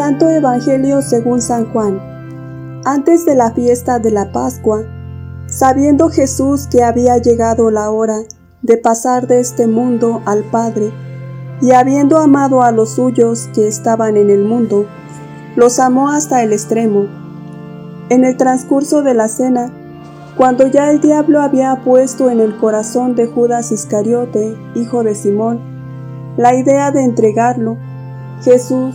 Santo Evangelio según San Juan. Antes de la fiesta de la Pascua, sabiendo Jesús que había llegado la hora de pasar de este mundo al Padre, y habiendo amado a los suyos que estaban en el mundo, los amó hasta el extremo. En el transcurso de la cena, cuando ya el diablo había puesto en el corazón de Judas Iscariote, hijo de Simón, la idea de entregarlo, Jesús,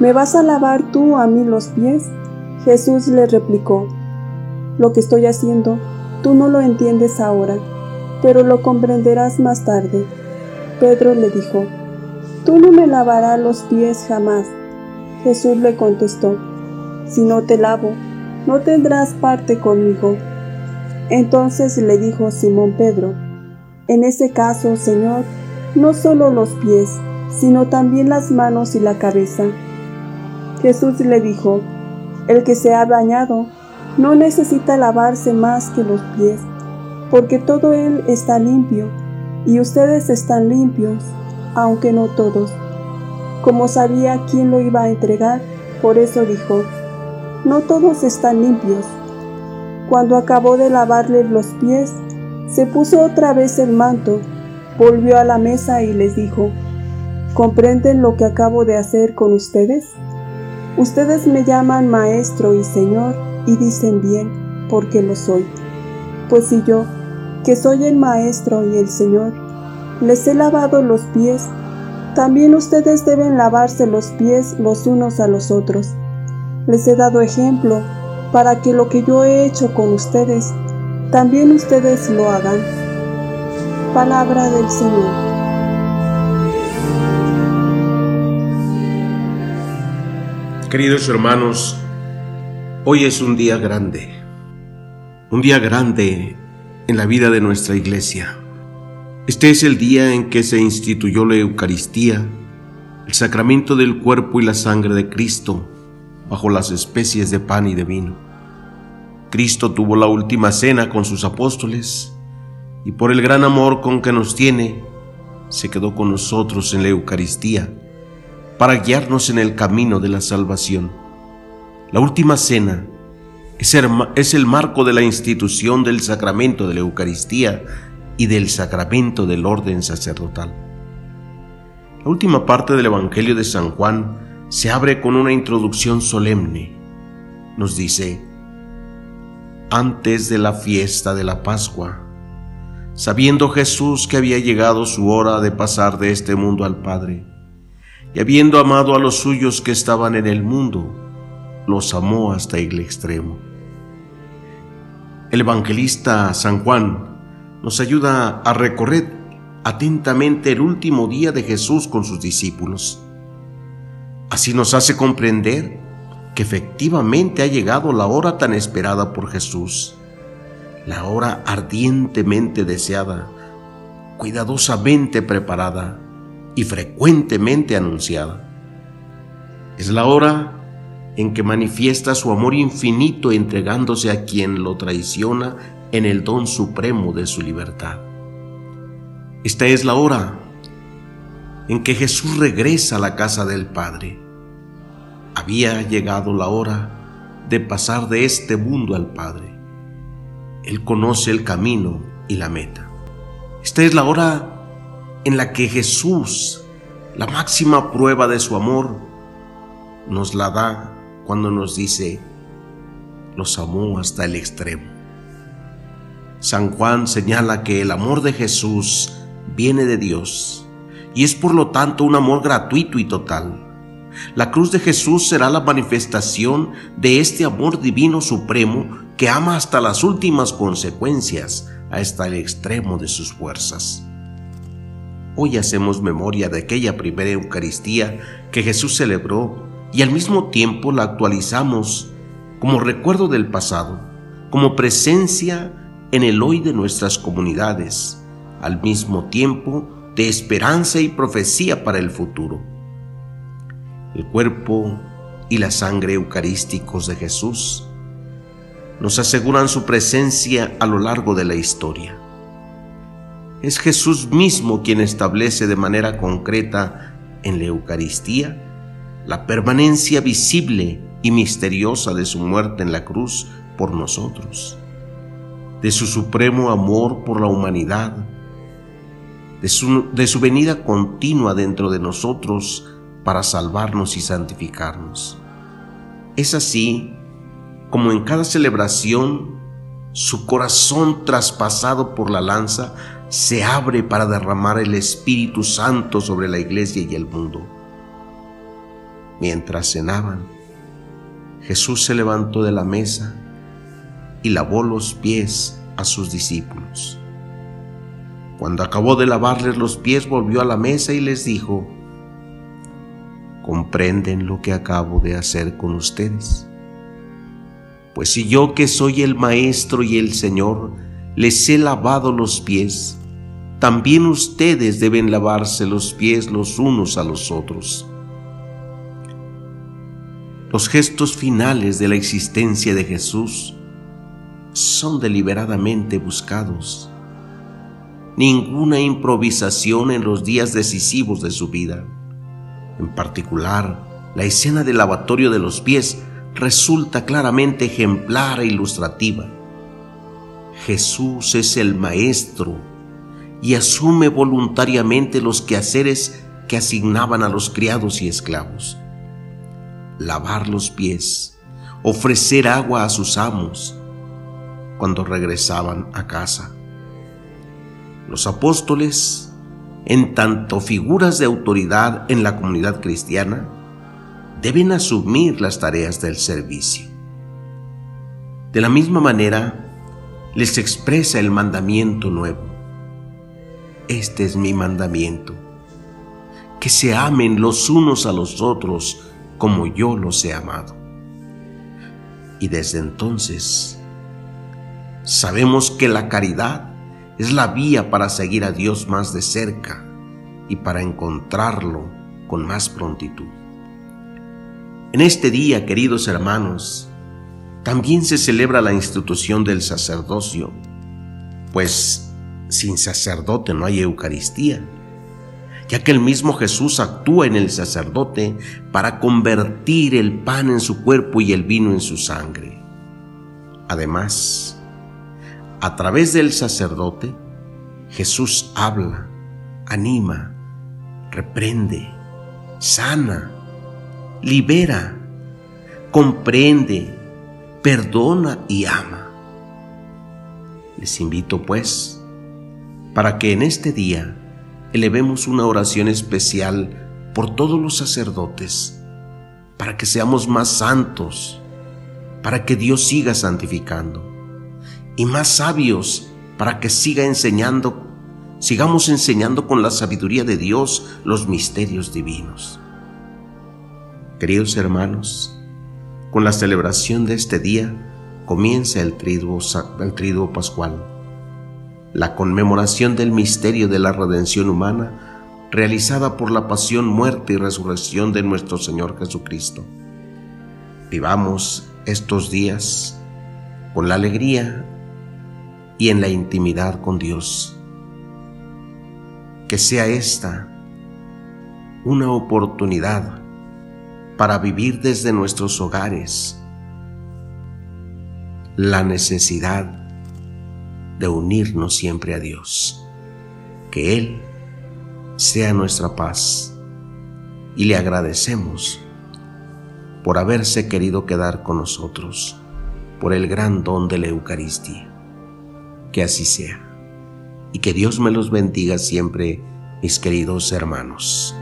¿me vas a lavar tú a mí los pies? Jesús le replicó, Lo que estoy haciendo, tú no lo entiendes ahora, pero lo comprenderás más tarde. Pedro le dijo, Tú no me lavarás los pies jamás. Jesús le contestó, Si no te lavo, no tendrás parte conmigo. Entonces le dijo Simón Pedro, en ese caso, Señor, no solo los pies, sino también las manos y la cabeza. Jesús le dijo, el que se ha bañado no necesita lavarse más que los pies, porque todo él está limpio, y ustedes están limpios, aunque no todos. Como sabía quién lo iba a entregar, por eso dijo, no todos están limpios. Cuando acabó de lavarle los pies, se puso otra vez el manto, volvió a la mesa y les dijo, ¿comprenden lo que acabo de hacer con ustedes? Ustedes me llaman maestro y señor y dicen bien, porque lo soy. Pues si yo, que soy el maestro y el señor, les he lavado los pies, también ustedes deben lavarse los pies los unos a los otros. Les he dado ejemplo para que lo que yo he hecho con ustedes también ustedes lo hagan. Palabra del Señor. Queridos hermanos, hoy es un día grande, un día grande en la vida de nuestra iglesia. Este es el día en que se instituyó la Eucaristía, el sacramento del cuerpo y la sangre de Cristo, bajo las especies de pan y de vino. Cristo tuvo la última cena con sus apóstoles y por el gran amor con que nos tiene, se quedó con nosotros en la Eucaristía para guiarnos en el camino de la salvación. La última cena es el marco de la institución del sacramento de la Eucaristía y del sacramento del orden sacerdotal. La última parte del Evangelio de San Juan se abre con una introducción solemne. Nos dice, antes de la fiesta de la Pascua, sabiendo Jesús que había llegado su hora de pasar de este mundo al Padre, y habiendo amado a los suyos que estaban en el mundo, los amó hasta el extremo. El evangelista San Juan nos ayuda a recorrer atentamente el último día de Jesús con sus discípulos. Así nos hace comprender que efectivamente ha llegado la hora tan esperada por Jesús, la hora ardientemente deseada, cuidadosamente preparada y frecuentemente anunciada. Es la hora en que manifiesta su amor infinito entregándose a quien lo traiciona en el don supremo de su libertad. Esta es la hora en que Jesús regresa a la casa del Padre había llegado la hora de pasar de este mundo al Padre. Él conoce el camino y la meta. Esta es la hora en la que Jesús, la máxima prueba de su amor, nos la da cuando nos dice, los amó hasta el extremo. San Juan señala que el amor de Jesús viene de Dios y es por lo tanto un amor gratuito y total. La cruz de Jesús será la manifestación de este amor divino supremo que ama hasta las últimas consecuencias, hasta el extremo de sus fuerzas. Hoy hacemos memoria de aquella primera Eucaristía que Jesús celebró y al mismo tiempo la actualizamos como recuerdo del pasado, como presencia en el hoy de nuestras comunidades, al mismo tiempo de esperanza y profecía para el futuro. El cuerpo y la sangre eucarísticos de Jesús nos aseguran su presencia a lo largo de la historia. Es Jesús mismo quien establece de manera concreta en la Eucaristía la permanencia visible y misteriosa de su muerte en la cruz por nosotros, de su supremo amor por la humanidad, de su, de su venida continua dentro de nosotros para salvarnos y santificarnos. Es así como en cada celebración su corazón traspasado por la lanza se abre para derramar el Espíritu Santo sobre la iglesia y el mundo. Mientras cenaban, Jesús se levantó de la mesa y lavó los pies a sus discípulos. Cuando acabó de lavarles los pies, volvió a la mesa y les dijo, ¿comprenden lo que acabo de hacer con ustedes? Pues si yo que soy el Maestro y el Señor, les he lavado los pies, también ustedes deben lavarse los pies los unos a los otros. Los gestos finales de la existencia de Jesús son deliberadamente buscados. Ninguna improvisación en los días decisivos de su vida. En particular, la escena del lavatorio de los pies resulta claramente ejemplar e ilustrativa. Jesús es el Maestro y asume voluntariamente los quehaceres que asignaban a los criados y esclavos lavar los pies, ofrecer agua a sus amos cuando regresaban a casa. Los apóstoles, en tanto figuras de autoridad en la comunidad cristiana, deben asumir las tareas del servicio. De la misma manera, les expresa el mandamiento nuevo. Este es mi mandamiento, que se amen los unos a los otros como yo los he amado. Y desde entonces sabemos que la caridad es la vía para seguir a Dios más de cerca y para encontrarlo con más prontitud. En este día, queridos hermanos, también se celebra la institución del sacerdocio, pues sin sacerdote no hay Eucaristía ya que el mismo Jesús actúa en el sacerdote para convertir el pan en su cuerpo y el vino en su sangre. Además, a través del sacerdote, Jesús habla, anima, reprende, sana, libera, comprende, perdona y ama. Les invito pues para que en este día elevemos una oración especial por todos los sacerdotes, para que seamos más santos, para que Dios siga santificando, y más sabios, para que siga enseñando, sigamos enseñando con la sabiduría de Dios los misterios divinos. Queridos hermanos, con la celebración de este día comienza el triduo, pascual la conmemoración del misterio de la redención humana realizada por la pasión, muerte y resurrección de nuestro Señor Jesucristo. Vivamos estos días con la alegría y en la intimidad con Dios. Que sea esta una oportunidad para vivir desde nuestros hogares la necesidad de unirnos siempre a Dios. Que Él sea nuestra paz y le agradecemos por haberse querido quedar con nosotros, por el gran don de la Eucaristía. Que así sea y que Dios me los bendiga siempre, mis queridos hermanos.